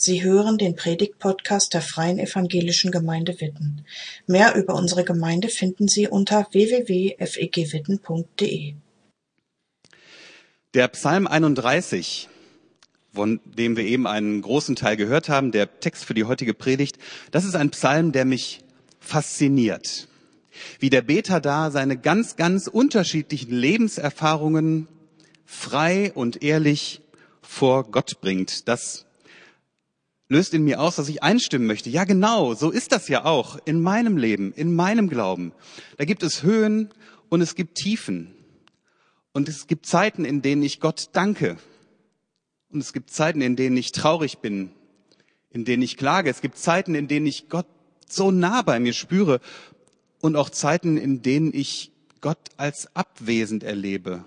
Sie hören den Predigt-Podcast der Freien Evangelischen Gemeinde Witten. Mehr über unsere Gemeinde finden Sie unter www.fegwitten.de. Der Psalm 31, von dem wir eben einen großen Teil gehört haben, der Text für die heutige Predigt, das ist ein Psalm, der mich fasziniert. Wie der Beter da seine ganz, ganz unterschiedlichen Lebenserfahrungen frei und ehrlich vor Gott bringt. Das löst in mir aus, dass ich einstimmen möchte. Ja, genau, so ist das ja auch in meinem Leben, in meinem Glauben. Da gibt es Höhen und es gibt Tiefen. Und es gibt Zeiten, in denen ich Gott danke. Und es gibt Zeiten, in denen ich traurig bin, in denen ich klage. Es gibt Zeiten, in denen ich Gott so nah bei mir spüre. Und auch Zeiten, in denen ich Gott als abwesend erlebe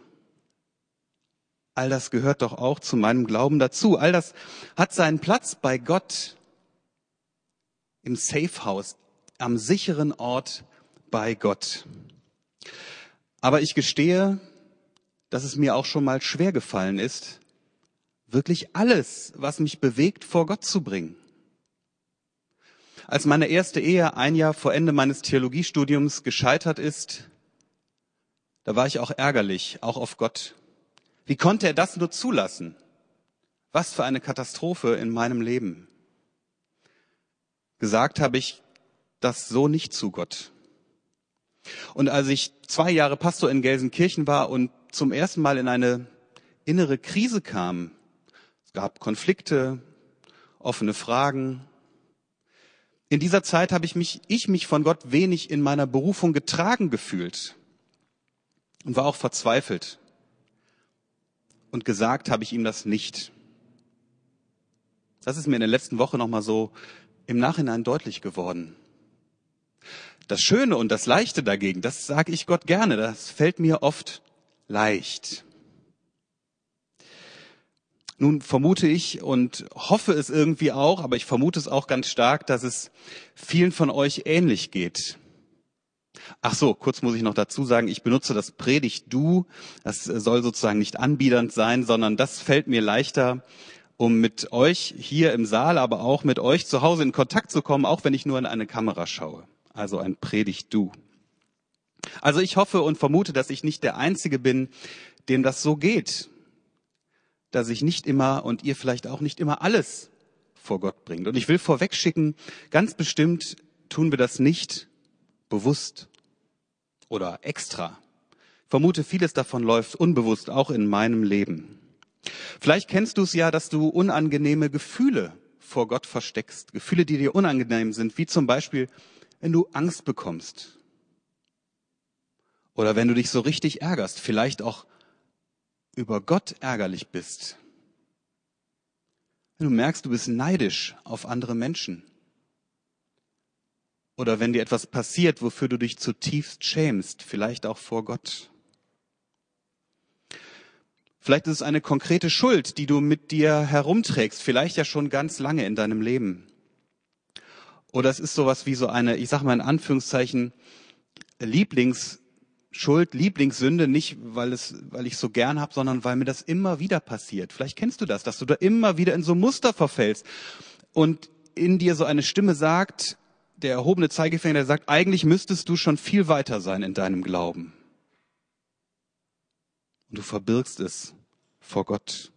All das gehört doch auch zu meinem Glauben dazu. All das hat seinen Platz bei Gott im Safe House, am sicheren Ort bei Gott. Aber ich gestehe, dass es mir auch schon mal schwer gefallen ist, wirklich alles, was mich bewegt, vor Gott zu bringen. Als meine erste Ehe ein Jahr vor Ende meines Theologiestudiums gescheitert ist, da war ich auch ärgerlich, auch auf Gott. Wie konnte er das nur zulassen? Was für eine Katastrophe in meinem Leben. Gesagt habe ich das so nicht zu Gott. Und als ich zwei Jahre Pastor in Gelsenkirchen war und zum ersten Mal in eine innere Krise kam, es gab Konflikte, offene Fragen. In dieser Zeit habe ich mich, ich mich von Gott wenig in meiner Berufung getragen gefühlt und war auch verzweifelt und gesagt habe ich ihm das nicht. Das ist mir in der letzten Woche nochmal so im Nachhinein deutlich geworden. Das Schöne und das Leichte dagegen, das sage ich Gott gerne, das fällt mir oft leicht. Nun vermute ich und hoffe es irgendwie auch, aber ich vermute es auch ganz stark, dass es vielen von euch ähnlich geht. Ach so, kurz muss ich noch dazu sagen, ich benutze das Predigt-Du. Das soll sozusagen nicht anbiedernd sein, sondern das fällt mir leichter, um mit euch hier im Saal, aber auch mit euch zu Hause in Kontakt zu kommen, auch wenn ich nur in eine Kamera schaue. Also ein Predigt-Du. Also ich hoffe und vermute, dass ich nicht der Einzige bin, dem das so geht. Dass ich nicht immer und ihr vielleicht auch nicht immer alles vor Gott bringt. Und ich will vorwegschicken, ganz bestimmt tun wir das nicht bewusst oder extra. Ich vermute, vieles davon läuft unbewusst auch in meinem Leben. Vielleicht kennst du es ja, dass du unangenehme Gefühle vor Gott versteckst. Gefühle, die dir unangenehm sind, wie zum Beispiel, wenn du Angst bekommst. Oder wenn du dich so richtig ärgerst, vielleicht auch über Gott ärgerlich bist. Wenn du merkst, du bist neidisch auf andere Menschen. Oder wenn dir etwas passiert, wofür du dich zutiefst schämst, vielleicht auch vor Gott. Vielleicht ist es eine konkrete Schuld, die du mit dir herumträgst, vielleicht ja schon ganz lange in deinem Leben. Oder es ist sowas wie so eine, ich sag mal in Anführungszeichen, Lieblingsschuld, Lieblingssünde, nicht weil es, weil ich so gern habe, sondern weil mir das immer wieder passiert. Vielleicht kennst du das, dass du da immer wieder in so Muster verfällst und in dir so eine Stimme sagt, der erhobene Zeigefinger, der sagt, eigentlich müsstest du schon viel weiter sein in deinem Glauben. Und du verbirgst es vor Gott.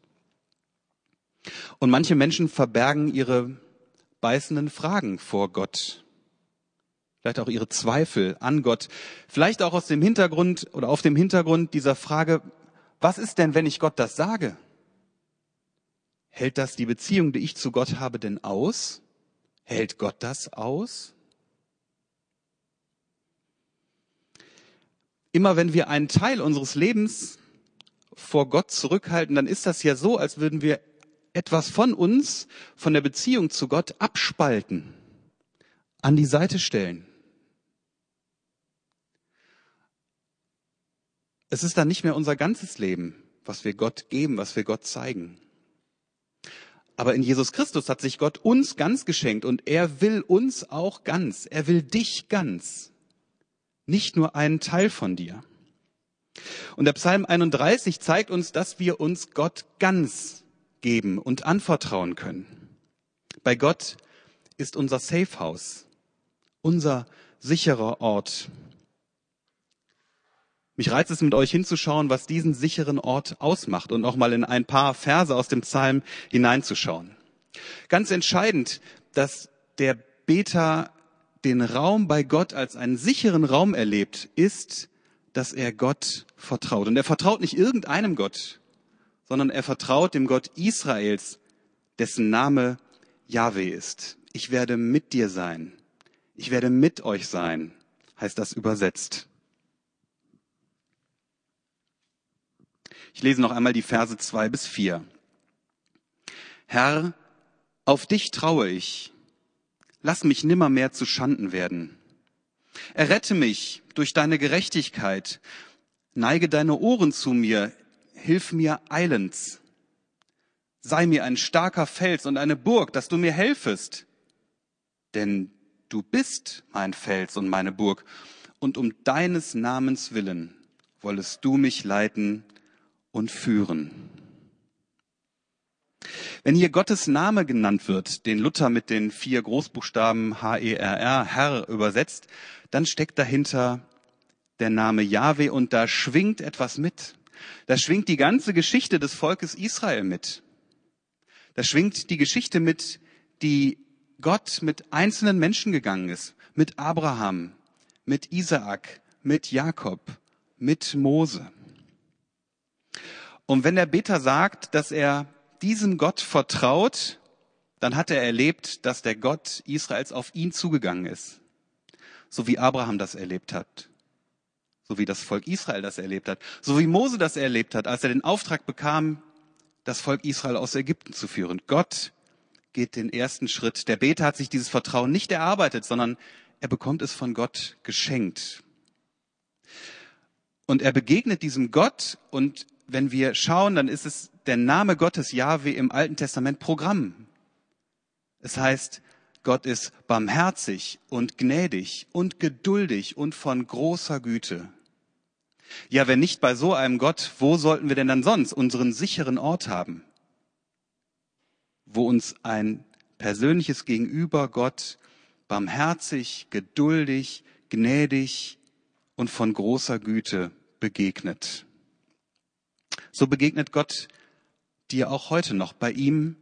Und manche Menschen verbergen ihre beißenden Fragen vor Gott. Vielleicht auch ihre Zweifel an Gott. Vielleicht auch aus dem Hintergrund oder auf dem Hintergrund dieser Frage, was ist denn, wenn ich Gott das sage? Hält das die Beziehung, die ich zu Gott habe, denn aus? Hält Gott das aus? Immer wenn wir einen Teil unseres Lebens vor Gott zurückhalten, dann ist das ja so, als würden wir etwas von uns, von der Beziehung zu Gott abspalten, an die Seite stellen. Es ist dann nicht mehr unser ganzes Leben, was wir Gott geben, was wir Gott zeigen. Aber in Jesus Christus hat sich Gott uns ganz geschenkt und er will uns auch ganz. Er will dich ganz nicht nur einen Teil von dir. Und der Psalm 31 zeigt uns, dass wir uns Gott ganz geben und anvertrauen können. Bei Gott ist unser Safe House, unser sicherer Ort. Mich reizt es mit euch hinzuschauen, was diesen sicheren Ort ausmacht und auch mal in ein paar Verse aus dem Psalm hineinzuschauen. Ganz entscheidend, dass der Beter den Raum bei Gott als einen sicheren Raum erlebt, ist, dass er Gott vertraut. Und er vertraut nicht irgendeinem Gott, sondern er vertraut dem Gott Israels, dessen Name Yahweh ist. Ich werde mit dir sein. Ich werde mit euch sein, heißt das übersetzt. Ich lese noch einmal die Verse zwei bis vier. Herr, auf dich traue ich. Lass mich nimmermehr zu Schanden werden. Errette mich durch deine Gerechtigkeit. Neige deine Ohren zu mir. Hilf mir eilends. Sei mir ein starker Fels und eine Burg, dass du mir helfest. Denn du bist mein Fels und meine Burg. Und um deines Namens willen wollest du mich leiten und führen. Wenn hier Gottes Name genannt wird, den Luther mit den vier Großbuchstaben H-E-R-R, Herr übersetzt, dann steckt dahinter der Name Yahweh und da schwingt etwas mit. Da schwingt die ganze Geschichte des Volkes Israel mit. Da schwingt die Geschichte mit, die Gott mit einzelnen Menschen gegangen ist. Mit Abraham, mit Isaak, mit Jakob, mit Mose. Und wenn der Beter sagt, dass er diesem Gott vertraut, dann hat er erlebt, dass der Gott Israels auf ihn zugegangen ist. So wie Abraham das erlebt hat. So wie das Volk Israel das erlebt hat. So wie Mose das erlebt hat, als er den Auftrag bekam, das Volk Israel aus Ägypten zu führen. Gott geht den ersten Schritt. Der Beter hat sich dieses Vertrauen nicht erarbeitet, sondern er bekommt es von Gott geschenkt. Und er begegnet diesem Gott und wenn wir schauen, dann ist es der Name Gottes Yahweh im Alten Testament Programm. Es heißt, Gott ist barmherzig und gnädig und geduldig und von großer Güte. Ja, wenn nicht bei so einem Gott, wo sollten wir denn dann sonst unseren sicheren Ort haben? Wo uns ein persönliches Gegenüber Gott barmherzig, geduldig, gnädig und von großer Güte begegnet. So begegnet Gott dir auch heute noch. Bei ihm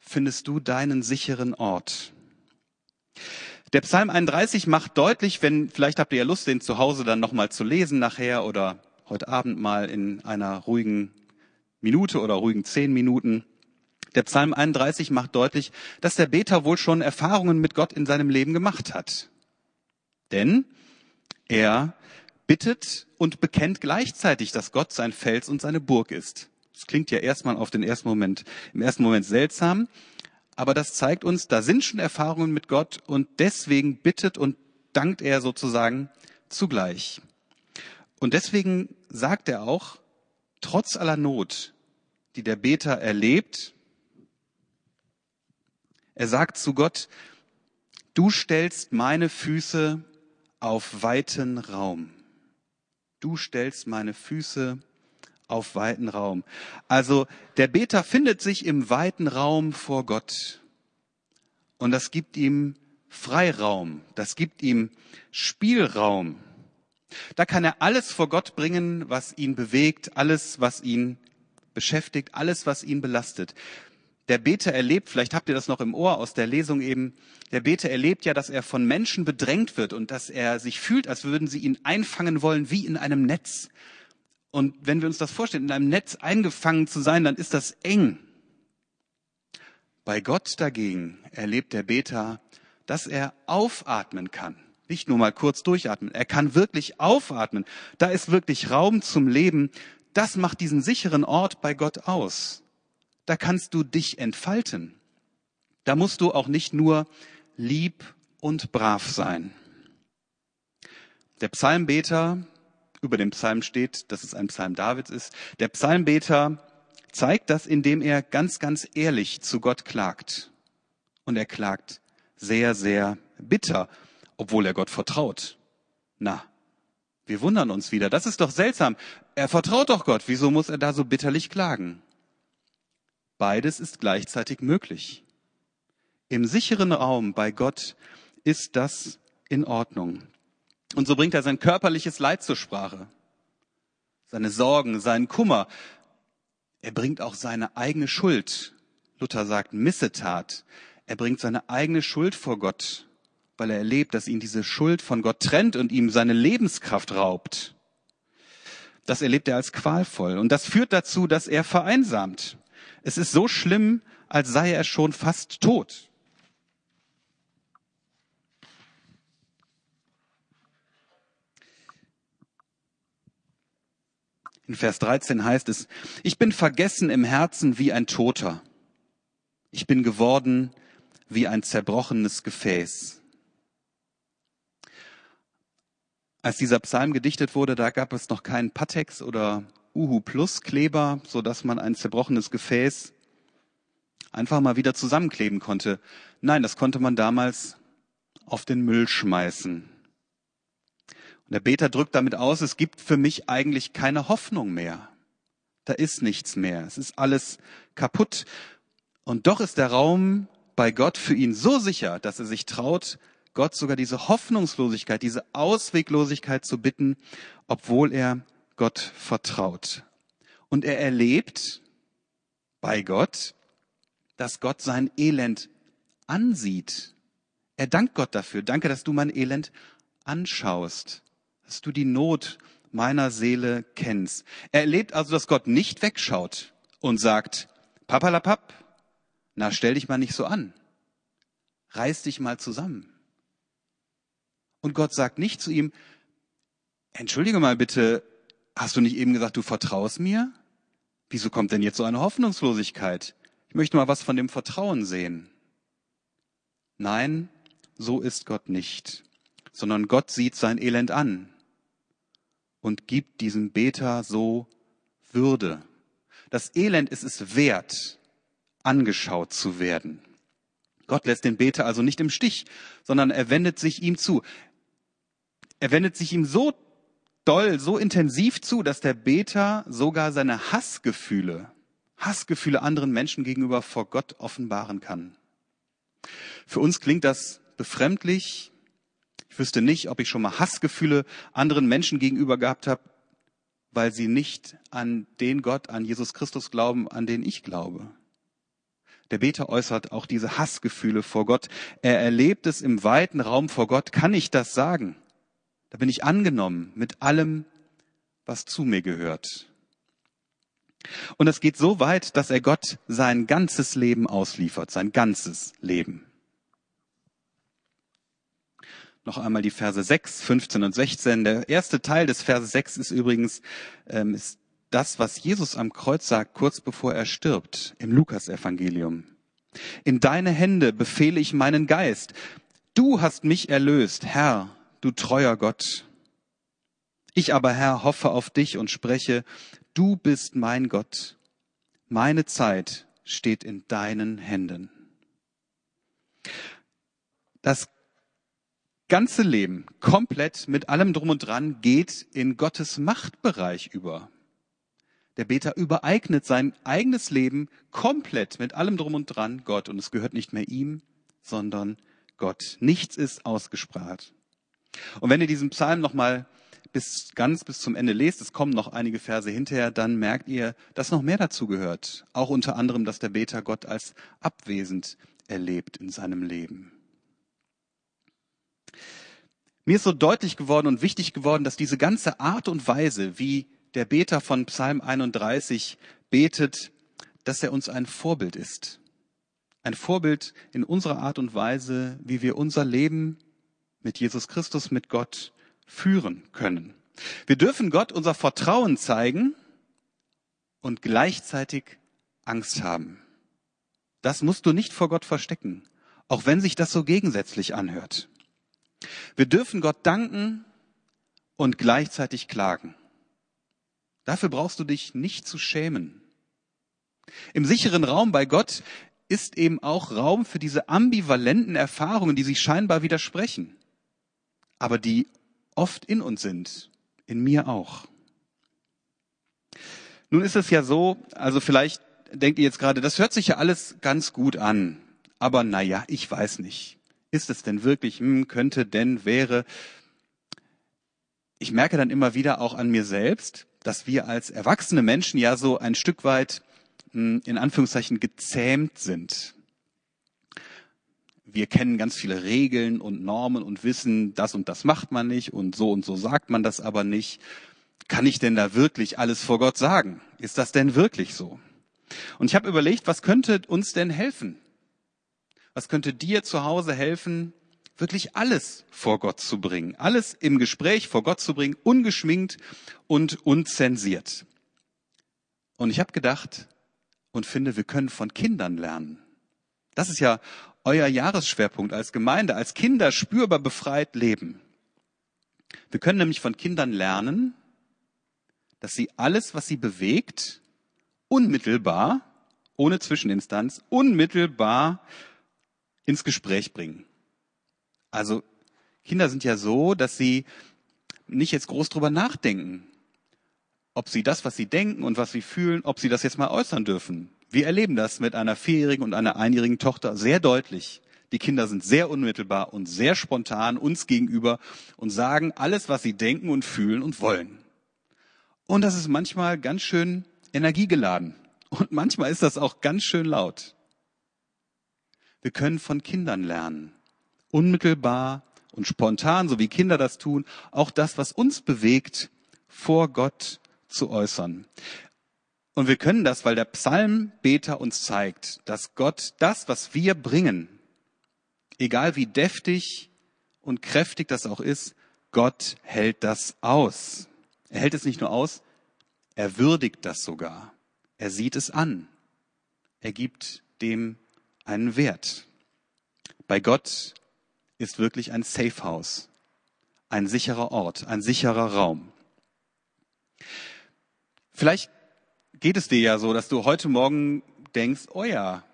findest du deinen sicheren Ort. Der Psalm 31 macht deutlich, wenn, vielleicht habt ihr ja Lust, den zu Hause dann nochmal zu lesen nachher oder heute Abend mal in einer ruhigen Minute oder ruhigen zehn Minuten. Der Psalm 31 macht deutlich, dass der Beter wohl schon Erfahrungen mit Gott in seinem Leben gemacht hat. Denn er bittet und bekennt gleichzeitig, dass Gott sein Fels und seine Burg ist. Das klingt ja erstmal auf den ersten Moment, im ersten Moment seltsam, aber das zeigt uns, da sind schon Erfahrungen mit Gott und deswegen bittet und dankt er sozusagen zugleich. Und deswegen sagt er auch, trotz aller Not, die der Beter erlebt, er sagt zu Gott, du stellst meine Füße auf weiten Raum du stellst meine Füße auf weiten Raum. Also der Beter findet sich im weiten Raum vor Gott. Und das gibt ihm Freiraum, das gibt ihm Spielraum. Da kann er alles vor Gott bringen, was ihn bewegt, alles, was ihn beschäftigt, alles, was ihn belastet der Beter erlebt, vielleicht habt ihr das noch im Ohr aus der Lesung eben, der Beter erlebt ja, dass er von Menschen bedrängt wird und dass er sich fühlt, als würden sie ihn einfangen wollen wie in einem Netz. Und wenn wir uns das vorstellen, in einem Netz eingefangen zu sein, dann ist das eng. Bei Gott dagegen erlebt der Beter, dass er aufatmen kann. Nicht nur mal kurz durchatmen. Er kann wirklich aufatmen. Da ist wirklich Raum zum Leben. Das macht diesen sicheren Ort bei Gott aus da kannst du dich entfalten. Da musst du auch nicht nur lieb und brav sein. Der Psalmbeter, über dem Psalm steht, dass es ein Psalm Davids ist, der Psalmbeter zeigt das, indem er ganz, ganz ehrlich zu Gott klagt. Und er klagt sehr, sehr bitter, obwohl er Gott vertraut. Na, wir wundern uns wieder. Das ist doch seltsam. Er vertraut doch Gott. Wieso muss er da so bitterlich klagen? Beides ist gleichzeitig möglich. Im sicheren Raum bei Gott ist das in Ordnung. Und so bringt er sein körperliches Leid zur Sprache, seine Sorgen, seinen Kummer. Er bringt auch seine eigene Schuld. Luther sagt Missetat. Er bringt seine eigene Schuld vor Gott, weil er erlebt, dass ihn diese Schuld von Gott trennt und ihm seine Lebenskraft raubt. Das erlebt er als qualvoll. Und das führt dazu, dass er vereinsamt. Es ist so schlimm, als sei er schon fast tot. In Vers 13 heißt es, ich bin vergessen im Herzen wie ein Toter. Ich bin geworden wie ein zerbrochenes Gefäß. Als dieser Psalm gedichtet wurde, da gab es noch keinen Patex oder Uhu Plus Kleber, so dass man ein zerbrochenes Gefäß einfach mal wieder zusammenkleben konnte. Nein, das konnte man damals auf den Müll schmeißen. Und der Beter drückt damit aus, es gibt für mich eigentlich keine Hoffnung mehr. Da ist nichts mehr. Es ist alles kaputt. Und doch ist der Raum bei Gott für ihn so sicher, dass er sich traut, Gott sogar diese Hoffnungslosigkeit, diese Ausweglosigkeit zu bitten, obwohl er Gott vertraut. Und er erlebt bei Gott, dass Gott sein Elend ansieht. Er dankt Gott dafür. Danke, dass du mein Elend anschaust, dass du die Not meiner Seele kennst. Er erlebt also, dass Gott nicht wegschaut und sagt, Papalapap, na stell dich mal nicht so an. Reiß dich mal zusammen. Und Gott sagt nicht zu ihm, entschuldige mal bitte, hast du nicht eben gesagt, du vertraust mir? Wieso kommt denn jetzt so eine Hoffnungslosigkeit? Ich möchte mal was von dem Vertrauen sehen. Nein, so ist Gott nicht, sondern Gott sieht sein Elend an und gibt diesem Beter so Würde. Das Elend ist es wert, angeschaut zu werden. Gott lässt den Beter also nicht im Stich, sondern er wendet sich ihm zu. Er wendet sich ihm so doll, so intensiv zu, dass der Beter sogar seine Hassgefühle, Hassgefühle anderen Menschen gegenüber vor Gott offenbaren kann. Für uns klingt das befremdlich. Ich wüsste nicht, ob ich schon mal Hassgefühle anderen Menschen gegenüber gehabt habe, weil sie nicht an den Gott, an Jesus Christus glauben, an den ich glaube. Der Beter äußert auch diese Hassgefühle vor Gott. Er erlebt es im weiten Raum vor Gott. Kann ich das sagen? Da bin ich angenommen mit allem, was zu mir gehört. Und es geht so weit, dass er Gott sein ganzes Leben ausliefert, sein ganzes Leben. Noch einmal die Verse 6, 15 und 16. Der erste Teil des Verse 6 ist übrigens ähm, ist das, was Jesus am Kreuz sagt, kurz bevor er stirbt, im Lukasevangelium. In deine Hände befehle ich meinen Geist. Du hast mich erlöst, Herr, du treuer Gott. Ich aber, Herr, hoffe auf dich und spreche, du bist mein Gott. Meine Zeit steht in deinen Händen. Das ganze Leben, komplett mit allem drum und dran, geht in Gottes Machtbereich über. Der Beter übereignet sein eigenes Leben komplett mit allem drum und dran Gott und es gehört nicht mehr ihm, sondern Gott. Nichts ist ausgespart. Und wenn ihr diesen Psalm nochmal bis ganz bis zum Ende lest, es kommen noch einige Verse hinterher, dann merkt ihr, dass noch mehr dazu gehört. Auch unter anderem, dass der Beter Gott als abwesend erlebt in seinem Leben. Mir ist so deutlich geworden und wichtig geworden, dass diese ganze Art und Weise, wie der Beter von Psalm 31 betet, dass er uns ein Vorbild ist. Ein Vorbild in unserer Art und Weise, wie wir unser Leben mit Jesus Christus, mit Gott führen können. Wir dürfen Gott unser Vertrauen zeigen und gleichzeitig Angst haben. Das musst du nicht vor Gott verstecken, auch wenn sich das so gegensätzlich anhört. Wir dürfen Gott danken und gleichzeitig klagen. Dafür brauchst du dich nicht zu schämen. Im sicheren Raum bei Gott ist eben auch Raum für diese ambivalenten Erfahrungen, die sich scheinbar widersprechen aber die oft in uns sind, in mir auch. Nun ist es ja so, also vielleicht denkt ihr jetzt gerade, das hört sich ja alles ganz gut an, aber naja, ich weiß nicht. Ist es denn wirklich, hm, könnte denn, wäre? Ich merke dann immer wieder auch an mir selbst, dass wir als erwachsene Menschen ja so ein Stück weit hm, in Anführungszeichen gezähmt sind. Wir kennen ganz viele Regeln und Normen und wissen, das und das macht man nicht und so und so sagt man das aber nicht. Kann ich denn da wirklich alles vor Gott sagen? Ist das denn wirklich so? Und ich habe überlegt, was könnte uns denn helfen? Was könnte dir zu Hause helfen, wirklich alles vor Gott zu bringen? Alles im Gespräch vor Gott zu bringen, ungeschminkt und unzensiert. Und ich habe gedacht und finde, wir können von Kindern lernen. Das ist ja euer Jahresschwerpunkt als Gemeinde, als Kinder spürbar befreit leben. Wir können nämlich von Kindern lernen, dass sie alles, was sie bewegt, unmittelbar, ohne Zwischeninstanz, unmittelbar ins Gespräch bringen. Also Kinder sind ja so, dass sie nicht jetzt groß drüber nachdenken, ob sie das, was sie denken und was sie fühlen, ob sie das jetzt mal äußern dürfen. Wir erleben das mit einer vierjährigen und einer einjährigen Tochter sehr deutlich. Die Kinder sind sehr unmittelbar und sehr spontan uns gegenüber und sagen alles, was sie denken und fühlen und wollen. Und das ist manchmal ganz schön energiegeladen. Und manchmal ist das auch ganz schön laut. Wir können von Kindern lernen. Unmittelbar und spontan, so wie Kinder das tun, auch das, was uns bewegt, vor Gott zu äußern. Und wir können das, weil der Psalmbeter uns zeigt, dass Gott das, was wir bringen, egal wie deftig und kräftig das auch ist, Gott hält das aus. Er hält es nicht nur aus, er würdigt das sogar. Er sieht es an. Er gibt dem einen Wert. Bei Gott ist wirklich ein Safe House, ein sicherer Ort, ein sicherer Raum. Vielleicht geht es dir ja so, dass du heute Morgen denkst, oh ja,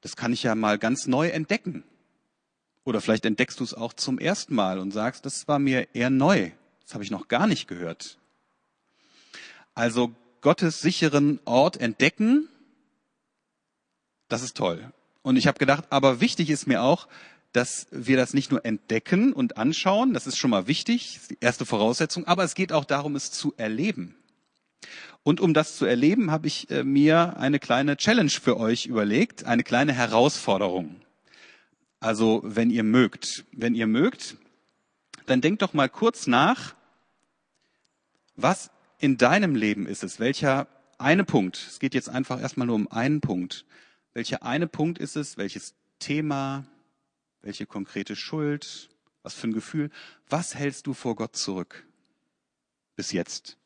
das kann ich ja mal ganz neu entdecken. Oder vielleicht entdeckst du es auch zum ersten Mal und sagst, das war mir eher neu. Das habe ich noch gar nicht gehört. Also Gottes sicheren Ort entdecken, das ist toll. Und ich habe gedacht, aber wichtig ist mir auch, dass wir das nicht nur entdecken und anschauen, das ist schon mal wichtig, die erste Voraussetzung, aber es geht auch darum, es zu erleben. Und um das zu erleben, habe ich äh, mir eine kleine Challenge für euch überlegt, eine kleine Herausforderung. Also, wenn ihr mögt, wenn ihr mögt, dann denkt doch mal kurz nach, was in deinem Leben ist es, welcher eine Punkt, es geht jetzt einfach erstmal nur um einen Punkt, welcher eine Punkt ist es? Welches Thema? Welche konkrete Schuld? Was für ein Gefühl? Was hältst du vor Gott zurück? Bis jetzt.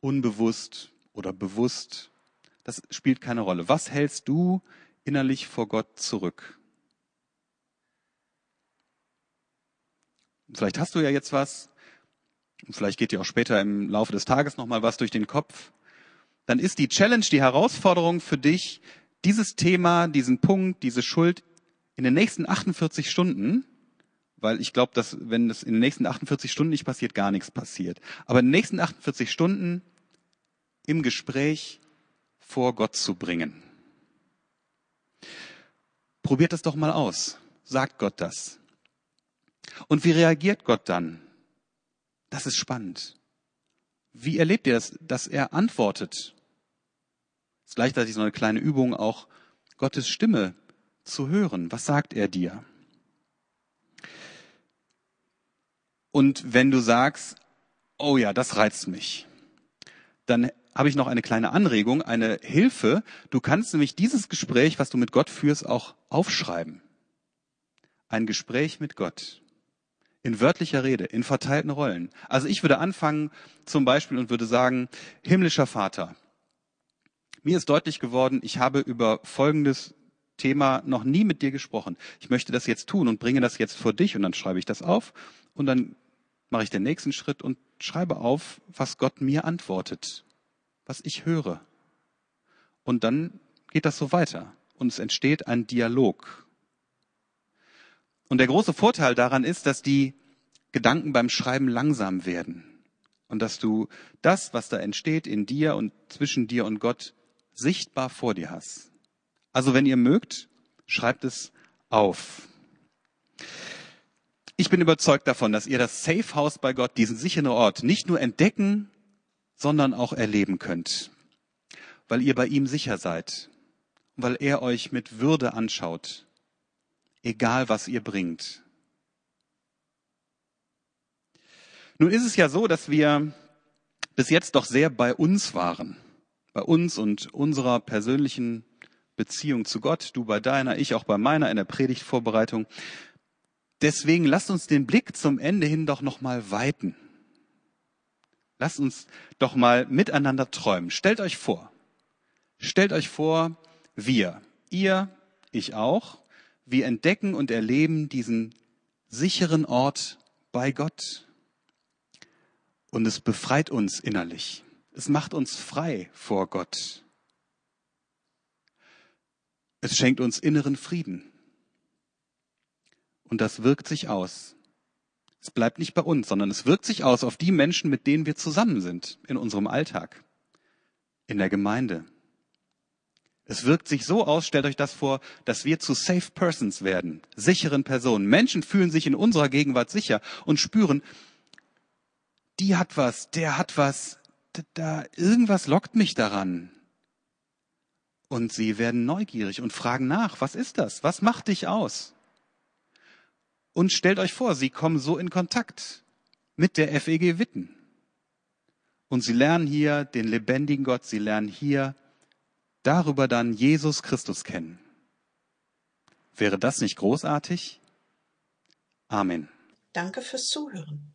Unbewusst oder bewusst. Das spielt keine Rolle. Was hältst du innerlich vor Gott zurück? Vielleicht hast du ja jetzt was. Vielleicht geht dir auch später im Laufe des Tages nochmal was durch den Kopf. Dann ist die Challenge, die Herausforderung für dich, dieses Thema, diesen Punkt, diese Schuld in den nächsten 48 Stunden, weil ich glaube, dass wenn es in den nächsten 48 Stunden nicht passiert, gar nichts passiert. Aber in den nächsten 48 Stunden im Gespräch vor Gott zu bringen. Probiert es doch mal aus. Sagt Gott das. Und wie reagiert Gott dann? Das ist spannend. Wie erlebt ihr das, dass er antwortet? Ist gleichzeitig so eine kleine Übung, auch Gottes Stimme zu hören. Was sagt er dir? Und wenn du sagst, oh ja, das reizt mich, dann habe ich noch eine kleine Anregung, eine Hilfe. Du kannst nämlich dieses Gespräch, was du mit Gott führst, auch aufschreiben. Ein Gespräch mit Gott. In wörtlicher Rede, in verteilten Rollen. Also ich würde anfangen zum Beispiel und würde sagen, himmlischer Vater, mir ist deutlich geworden, ich habe über folgendes Thema noch nie mit dir gesprochen. Ich möchte das jetzt tun und bringe das jetzt vor dich und dann schreibe ich das auf und dann mache ich den nächsten Schritt und schreibe auf, was Gott mir antwortet, was ich höre. Und dann geht das so weiter und es entsteht ein Dialog. Und der große Vorteil daran ist, dass die Gedanken beim Schreiben langsam werden und dass du das, was da entsteht in dir und zwischen dir und Gott, sichtbar vor dir hast. Also wenn ihr mögt, Schreibt es auf. Ich bin überzeugt davon, dass ihr das Safe House bei Gott, diesen sicheren Ort, nicht nur entdecken, sondern auch erleben könnt, weil ihr bei ihm sicher seid, weil er euch mit Würde anschaut, egal was ihr bringt. Nun ist es ja so, dass wir bis jetzt doch sehr bei uns waren, bei uns und unserer persönlichen Beziehung zu Gott, du bei deiner, ich auch bei meiner in der Predigtvorbereitung. Deswegen lasst uns den Blick zum Ende hin doch nochmal weiten. Lasst uns doch mal miteinander träumen. Stellt euch vor, stellt euch vor, wir, ihr, ich auch, wir entdecken und erleben diesen sicheren Ort bei Gott. Und es befreit uns innerlich. Es macht uns frei vor Gott. Es schenkt uns inneren Frieden. Und das wirkt sich aus. Es bleibt nicht bei uns, sondern es wirkt sich aus auf die Menschen, mit denen wir zusammen sind, in unserem Alltag, in der Gemeinde. Es wirkt sich so aus, stellt euch das vor, dass wir zu Safe Persons werden, sicheren Personen. Menschen fühlen sich in unserer Gegenwart sicher und spüren, die hat was, der hat was, da irgendwas lockt mich daran. Und sie werden neugierig und fragen nach, was ist das? Was macht dich aus? Und stellt euch vor, sie kommen so in Kontakt mit der FEG Witten. Und sie lernen hier den lebendigen Gott, sie lernen hier darüber dann Jesus Christus kennen. Wäre das nicht großartig? Amen. Danke fürs Zuhören.